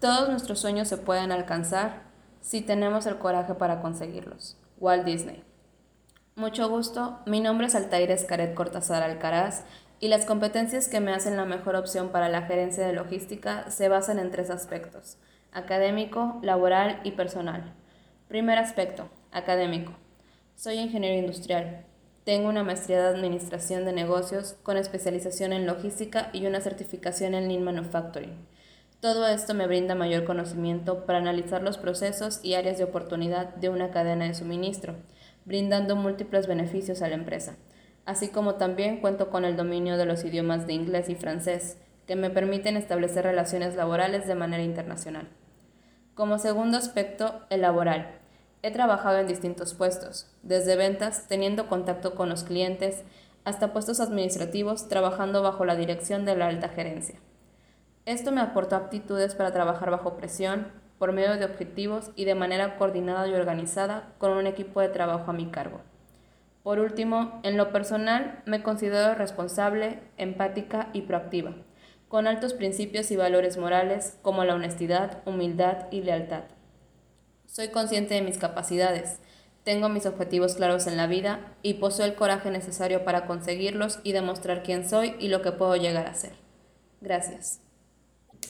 Todos nuestros sueños se pueden alcanzar si tenemos el coraje para conseguirlos. Walt Disney. Mucho gusto, mi nombre es Altair Escaret Cortázar Alcaraz y las competencias que me hacen la mejor opción para la gerencia de logística se basan en tres aspectos, académico, laboral y personal. Primer aspecto, académico. Soy ingeniero industrial. Tengo una maestría de Administración de Negocios con especialización en logística y una certificación en Lean Manufacturing. Todo esto me brinda mayor conocimiento para analizar los procesos y áreas de oportunidad de una cadena de suministro, brindando múltiples beneficios a la empresa. Así como también cuento con el dominio de los idiomas de inglés y francés, que me permiten establecer relaciones laborales de manera internacional. Como segundo aspecto, el laboral. He trabajado en distintos puestos, desde ventas, teniendo contacto con los clientes, hasta puestos administrativos, trabajando bajo la dirección de la alta gerencia. Esto me aportó aptitudes para trabajar bajo presión, por medio de objetivos y de manera coordinada y organizada con un equipo de trabajo a mi cargo. Por último, en lo personal, me considero responsable, empática y proactiva con altos principios y valores morales como la honestidad, humildad y lealtad. Soy consciente de mis capacidades, tengo mis objetivos claros en la vida y poseo el coraje necesario para conseguirlos y demostrar quién soy y lo que puedo llegar a ser. Gracias.